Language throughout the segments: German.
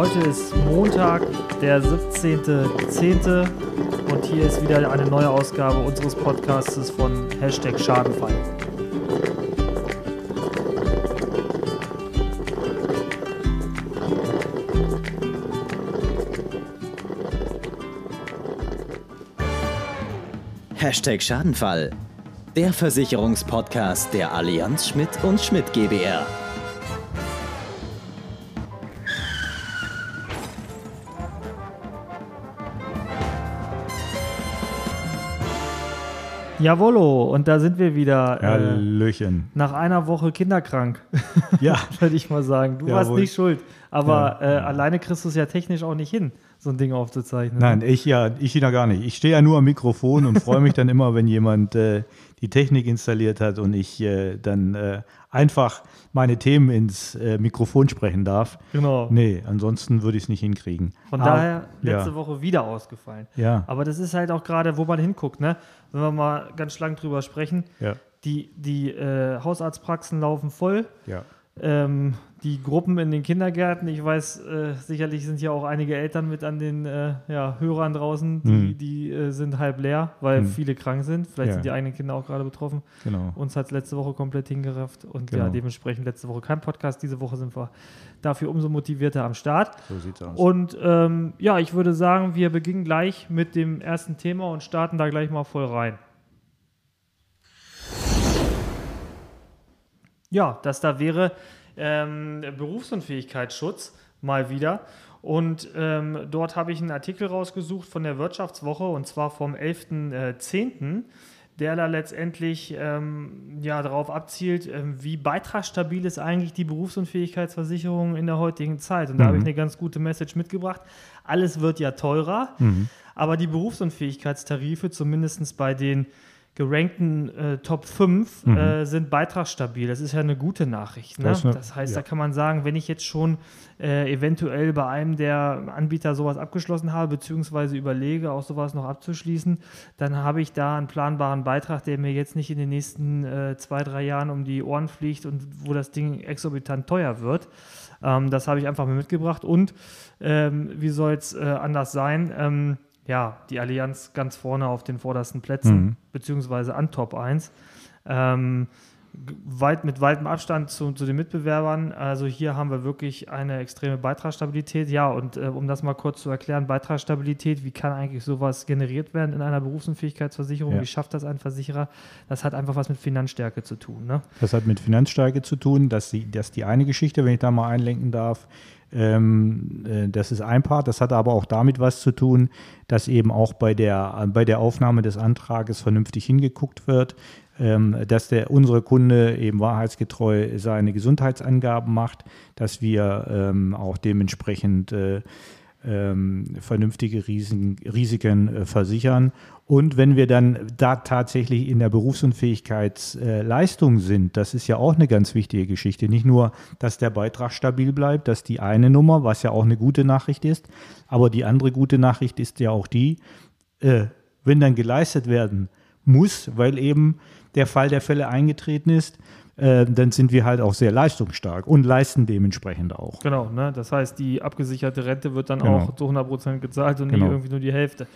Heute ist Montag, der 17.10. und hier ist wieder eine neue Ausgabe unseres Podcasts von Hashtag Schadenfall. Hashtag Schadenfall. Der Versicherungspodcast der Allianz Schmidt und Schmidt GbR. Jawollo, und da sind wir wieder. Äh, Hallöchen. Nach einer Woche kinderkrank. Ja. Würde ich mal sagen. Du Jawohl. warst nicht schuld. Aber Ja. äh, alleine kriegst du es ja technisch auch nicht hin, so ein Ding aufzuzeichnen. Nein, ich ja, ich ja gar nicht. Ich stehe ja nur am Mikrofon und freue mich dann immer, wenn jemand äh, die Technik installiert hat und ich äh, dann äh, einfach meine Themen ins äh, Mikrofon sprechen darf. Genau. Nee, ansonsten würde ich es nicht hinkriegen. Von Aber- daher letzte ja. Woche wieder ausgefallen. Ja. Aber das ist halt auch gerade, wo man hinguckt, ne? Wenn wir mal ganz schlank drüber sprechen. Ja, Die, die äh, Hausarztpraxen laufen voll. ja. Ähm, die Gruppen in den Kindergärten, ich weiß, äh, sicherlich sind ja auch einige Eltern mit an den äh, ja, Hörern draußen, die, Mhm. die äh, sind halb leer, weil Mhm. viele krank sind. Vielleicht Ja. sind die eigenen Kinder auch gerade betroffen. Genau. Uns hat es letzte Woche komplett hingerafft und ja, Genau. dementsprechend letzte Woche kein Podcast. Diese Woche sind wir dafür umso motivierter am Start. So sieht's aus. Und ähm, ja, ich würde sagen, wir beginnen gleich mit dem ersten Thema und starten da gleich mal voll rein. Ja, das da wäre ähm, Berufsunfähigkeitsschutz mal wieder. Und ähm, dort habe ich einen Artikel rausgesucht von der Wirtschaftswoche und zwar vom 11.10., der da letztendlich ähm, ja, darauf abzielt, ähm, wie beitragsstabil ist eigentlich die Berufsunfähigkeitsversicherung in der heutigen Zeit. Und da habe ich eine ganz gute Message mitgebracht. Alles wird ja teurer, aber die Berufsunfähigkeitstarife, zumindest bei den gerankten äh, Top 5 äh, sind beitragsstabil. Das ist ja eine gute Nachricht. Ne? Das Das, eine- heißt, ja. da kann man sagen, wenn ich jetzt schon äh, eventuell bei einem der Anbieter sowas abgeschlossen habe, beziehungsweise überlege, auch sowas noch abzuschließen, dann habe ich da einen planbaren Beitrag, der mir jetzt nicht in den nächsten äh, zwei, drei Jahren um die Ohren fliegt und wo das Ding exorbitant teuer wird. Ähm, das habe ich einfach mal mitgebracht. Und ähm, wie soll es äh, anders sein? Ähm, ja, die Allianz ganz vorne auf den vordersten Plätzen, Mhm. beziehungsweise an Top 1. Ähm, weit, mit weitem Abstand zu, zu den Mitbewerbern. Also hier haben wir wirklich eine extreme Beitragsstabilität. Ja, und äh, um das mal kurz zu erklären, Beitragsstabilität, wie kann eigentlich sowas generiert werden in einer Berufsunfähigkeitsversicherung? Ja. Wie schafft das ein Versicherer? Das hat einfach was mit Finanzstärke zu tun. Ne? Das hat mit Finanzstärke zu tun, dass die, dass die eine Geschichte, wenn ich da mal einlenken darf, das ist ein Part, das hat aber auch damit was zu tun, dass eben auch bei der, äh, bei der Aufnahme des Antrages vernünftig hingeguckt wird, ähm, dass der, unsere Kunde eben wahrheitsgetreu seine Gesundheitsangaben macht, dass wir ähm, auch dementsprechend äh, ähm, vernünftige Risiken, Risiken äh, versichern. Und wenn wir dann da tatsächlich in der Berufsunfähigkeitsleistung sind, das ist ja auch eine ganz wichtige Geschichte. Nicht nur, dass der Beitrag stabil bleibt, das ist die eine Nummer, was ja auch eine gute Nachricht ist, aber die andere gute Nachricht ist ja auch die, äh, wenn dann geleistet werden muss, weil eben der Fall der Fälle eingetreten ist, äh, dann sind wir halt auch sehr leistungsstark und leisten dementsprechend auch. Genau, ne? das heißt, die abgesicherte Rente wird dann Genau. auch zu 100% gezahlt und Genau. nicht irgendwie nur die Hälfte.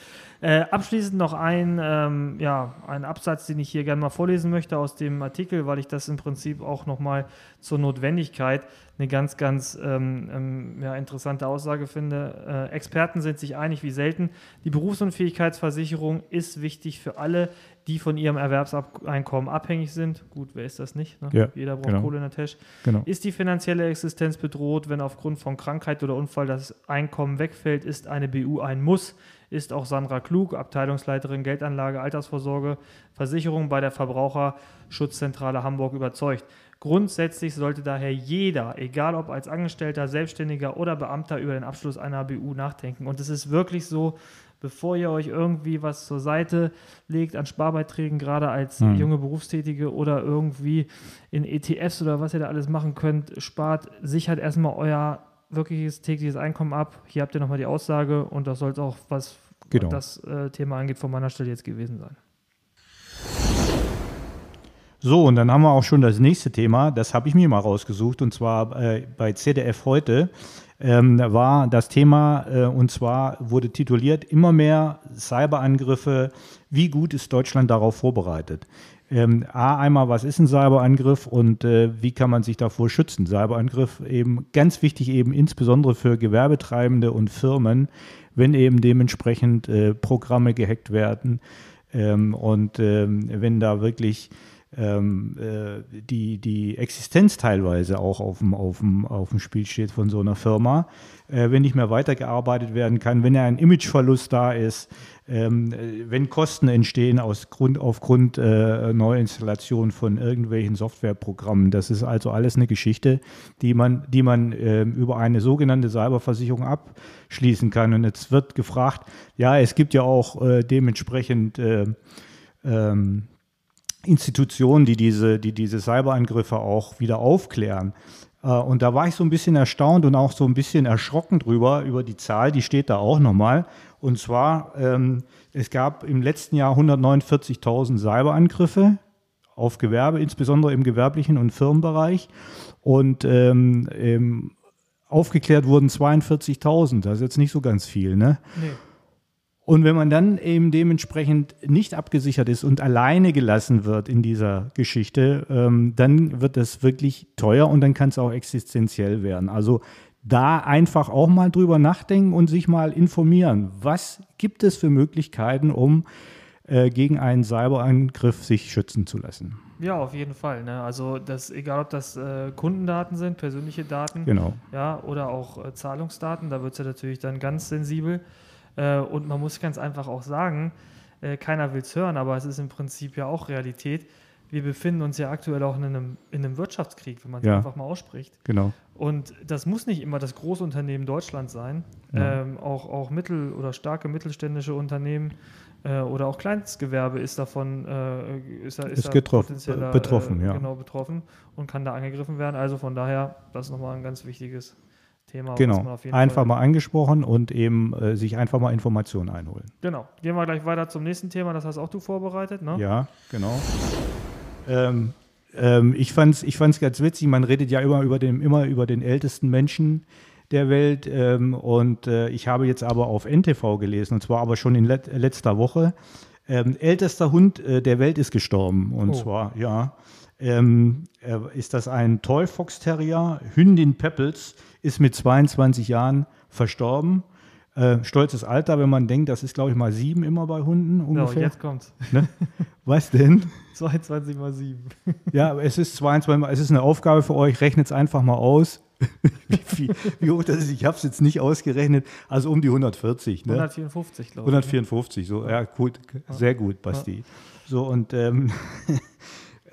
Äh, abschließend noch ein, ähm, ja, ein Absatz, den ich hier gerne mal vorlesen möchte aus dem Artikel, weil ich das im Prinzip auch nochmal zur Notwendigkeit eine ganz, ganz ähm, ähm, ja, interessante Aussage finde. Äh, Experten sind sich einig wie selten, die Berufsunfähigkeitsversicherung ist wichtig für alle, die von ihrem Erwerbseinkommen abhängig sind. Gut, wer ist das nicht? Ne? Ja, Jeder braucht genau. Kohle in der Tasche. Genau. Ist die finanzielle Existenz bedroht, wenn aufgrund von Krankheit oder Unfall das Einkommen wegfällt, ist eine BU ein Muss. Ist auch Sandra Klug, Abteilungsleiterin Geldanlage, Altersvorsorge, Versicherung bei der Verbraucherschutzzentrale Hamburg überzeugt. Grundsätzlich sollte daher jeder, egal ob als Angestellter, Selbstständiger oder Beamter, über den Abschluss einer BU nachdenken. Und es ist wirklich so, bevor ihr euch irgendwie was zur Seite legt an Sparbeiträgen, gerade als Mhm. junge Berufstätige oder irgendwie in ETFs oder was ihr da alles machen könnt, spart, sichert erstmal euer wirkliches tägliches Einkommen ab. Hier habt ihr nochmal die Aussage und das soll es auch, was Genau. das äh, Thema angeht, von meiner Stelle jetzt gewesen sein. So, und dann haben wir auch schon das nächste Thema, das habe ich mir mal rausgesucht, und zwar äh, bei ZDF heute ähm, war das Thema, äh, und zwar wurde tituliert, immer mehr Cyberangriffe, wie gut ist Deutschland darauf vorbereitet? Ähm, A, einmal, was ist ein Cyberangriff und äh, wie kann man sich davor schützen? Cyberangriff eben ganz wichtig, eben insbesondere für Gewerbetreibende und Firmen, wenn eben dementsprechend äh, Programme gehackt werden ähm, und ähm, wenn da wirklich ähm, äh, die, die Existenz teilweise auch auf dem, auf, dem, auf dem Spiel steht von so einer Firma, äh, wenn nicht mehr weitergearbeitet werden kann, wenn ein Imageverlust da ist, ähm, äh, wenn Kosten entstehen aus Grund, aufgrund äh, Neuinstallation von irgendwelchen Softwareprogrammen. Das ist also alles eine Geschichte, die man, die man äh, über eine sogenannte Cyberversicherung abschließen kann. Und jetzt wird gefragt, ja, es gibt ja auch äh, dementsprechend äh, ähm, Institutionen, die diese, die diese Cyberangriffe auch wieder aufklären. Äh, und da war ich so ein bisschen erstaunt und auch so ein bisschen erschrocken drüber, über die Zahl, die steht da auch nochmal. Und zwar, ähm, es gab im letzten Jahr 149.000 Cyberangriffe auf Gewerbe, insbesondere im gewerblichen und Firmenbereich. Und ähm, aufgeklärt wurden 42.000. Das ist jetzt nicht so ganz viel, ne? Nee. Und wenn man dann eben dementsprechend nicht abgesichert ist und alleine gelassen wird in dieser Geschichte, ähm, dann wird das wirklich teuer und dann kann es auch existenziell werden. Also da einfach auch mal drüber nachdenken und sich mal informieren. Was gibt es für Möglichkeiten, um äh, gegen einen Cyberangriff sich schützen zu lassen? Ja, auf jeden Fall. Ne? Also das, egal ob das äh, Kundendaten sind, persönliche Daten, genau. ja, oder auch äh, Zahlungsdaten, da wird es ja natürlich dann ganz sensibel. Äh, und man muss ganz einfach auch sagen, äh, keiner will es hören, aber es ist im Prinzip ja auch Realität. Wir befinden uns ja aktuell auch in einem, in einem Wirtschaftskrieg, wenn man es ja. einfach mal ausspricht. Genau. Und das muss nicht immer das Großunternehmen Deutschland sein. Ja. Ähm, auch, auch mittel- oder starke mittelständische Unternehmen äh, oder auch Kleinstgewerbe ist davon äh, ist, ist, ist getroffen, betroffen, äh, ja. genau betroffen und kann da angegriffen werden. Also von daher, das ist nochmal ein ganz wichtiges Thema. Genau, einfach Fall mal angesprochen und eben äh, sich einfach mal Informationen einholen. Genau, gehen wir gleich weiter zum nächsten Thema, das hast auch du vorbereitet, ne? Ja, genau. Ähm, ähm, ich fand es ich fand's ganz witzig, man redet ja immer über den, immer über den ältesten Menschen der Welt ähm, und äh, ich habe jetzt aber auf NTV gelesen und zwar aber schon in let letzter Woche. Ähm, ältester Hund äh, der Welt ist gestorben und oh. zwar, ja, ähm, äh, ist das ein Toy Fox Terrier, Hündin Peppels, ist mit 22 Jahren verstorben. Äh, stolzes Alter, wenn man denkt, das ist, glaube ich, mal sieben immer bei Hunden ungefähr. Ja, jetzt kommt's. Ne? Was denn? 22 mal sieben. ja, es ist 22 mal, es ist eine Aufgabe für euch, rechnet es einfach mal aus. wie, viel, wie, hoch das ist, ich habe es jetzt nicht ausgerechnet, also um die 140. Ne? 154, glaube ich. 154, so, ja, gut, sehr gut, Basti. So, und ähm,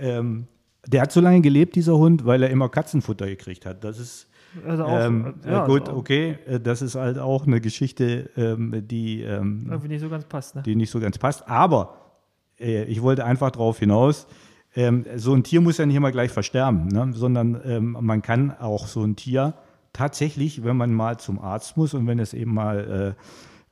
ähm, der hat so lange gelebt, dieser Hund, weil er immer Katzenfutter gekriegt hat. Das ist also auch, ähm, ja, gut, also okay, äh, das ist halt auch eine Geschichte, ähm, die ähm, irgendwie nicht so ganz passt. Ne? Die nicht so ganz passt. Aber äh, ich wollte einfach darauf hinaus, ähm, so ein Tier muss ja nicht immer gleich versterben, ne? sondern ähm, man kann auch so ein Tier tatsächlich, wenn man mal zum Arzt muss und wenn es eben mal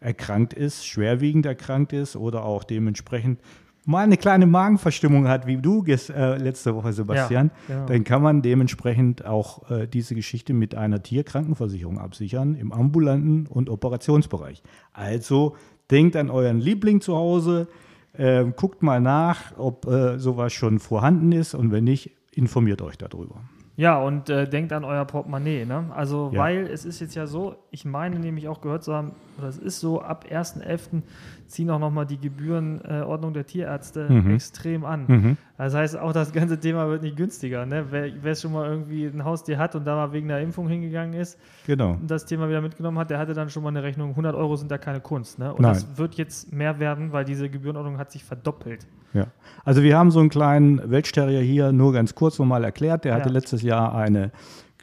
äh, erkrankt ist, schwerwiegend erkrankt ist oder auch dementsprechend mal eine kleine Magenverstimmung hat, wie du äh, letzte Woche, Sebastian, ja, genau. dann kann man dementsprechend auch äh, diese Geschichte mit einer Tierkrankenversicherung absichern im ambulanten und Operationsbereich. Also denkt an euren Liebling zu Hause, äh, guckt mal nach, ob äh, sowas schon vorhanden ist und wenn nicht, informiert euch darüber. Ja, und äh, denkt an euer Portemonnaie. Ne? Also, ja. weil es ist jetzt ja so, ich meine nämlich auch gehört zu haben, oder es ist so, ab 1.11. ziehen auch nochmal die Gebührenordnung äh, der Tierärzte mhm. extrem an. Mhm. Das heißt, auch das ganze Thema wird nicht günstiger. Ne? Wer, wer schon mal irgendwie ein Haustier hat und da mal wegen der Impfung hingegangen ist genau. und das Thema wieder mitgenommen hat, der hatte dann schon mal eine Rechnung, 100 Euro sind da keine Kunst. Ne? Und Nein. das wird jetzt mehr werden, weil diese Gebührenordnung hat sich verdoppelt. Ja, also wir haben so einen kleinen Weltsterrier hier nur ganz kurz nochmal erklärt. Der hatte ja. letztes Jahr eine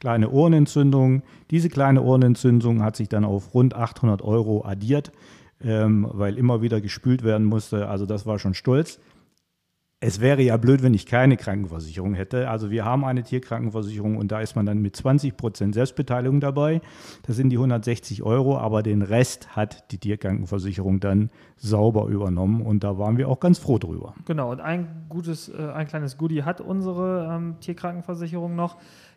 kleine Ohrenentzündung. Diese kleine Ohrenentzündung hat sich dann auf rund 800 Euro addiert, ähm, weil immer wieder gespült werden musste. Also das war schon stolz. es wäre ja blöd, wenn ich keine Krankenversicherung hätte. Also wir haben eine Tierkrankenversicherung und da ist man dann mit 20 Prozent Selbstbeteiligung dabei. Das sind die 160 Euro, aber den Rest hat die Tierkrankenversicherung dann sauber übernommen und da waren wir auch ganz froh drüber. Genau, und ein gutes, äh, ein kleines Goodie hat unsere ähm, Tierkrankenversicherung noch.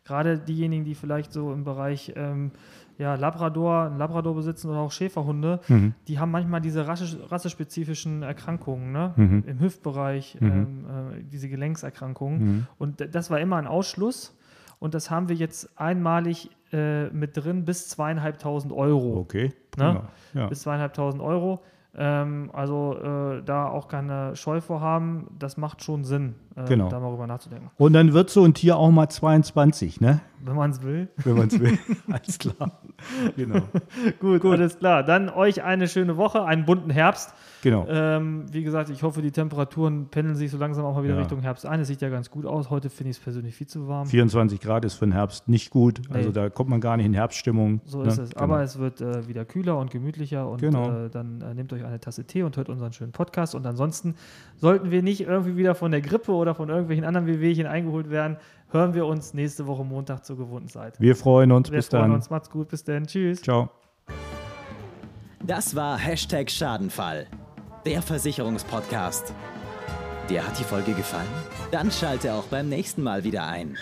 Gerade diejenigen, die vielleicht so im Bereich ähm, ja, Labrador, Labrador besitzen oder auch Schäferhunde, mhm. die haben manchmal diese rassespezifischen Erkrankungen ne? Mhm. im Hüftbereich, mhm. ähm, äh, diese Gelenkserkrankungen. Mhm. Und das war immer ein Ausschluss. Und das haben wir jetzt einmalig äh, mit drin bis zweieinhalbtausend Euro. Okay. Ne? Ja. Bis zweieinhalbtausend Euro. Ähm, also äh, da auch keine Scheu vorhaben, das macht schon Sinn, äh, genau. da mal drüber nachzudenken. Und dann wird so ein Tier auch mal 22, ne? Wenn man es will. Wenn man es will, alles klar. genau. Gut, Gut, alles klar. Dann euch eine schöne Woche, einen bunten Herbst. Genau. Ähm, wie gesagt, ich hoffe, die Temperaturen pendeln sich so langsam auch mal wieder ja. Richtung Herbst ein. Es sieht ja ganz gut aus. Heute finde ich es persönlich viel zu warm. 24 Grad ist für den Herbst nicht gut. Nee. Also da kommt man gar nicht in Herbststimmung. So ne? ist es. Genau. Aber es wird äh, wieder kühler und gemütlicher. Und genau. äh, dann äh, nehmt euch eine Tasse Tee und hört unseren schönen Podcast. Und ansonsten sollten wir nicht irgendwie wieder von der Grippe oder von irgendwelchen anderen Wehwehchen eingeholt werden, hören wir uns nächste Woche Montag zur gewohnten Zeit. Wir freuen uns. Wir bis freuen dann. uns. Macht's gut. Bis dann. Tschüss. Ciao. Das war Hashtag Schadenfall der Versicherungspodcast. Dir hat die Folge gefallen? Dann schalte auch beim nächsten Mal wieder ein.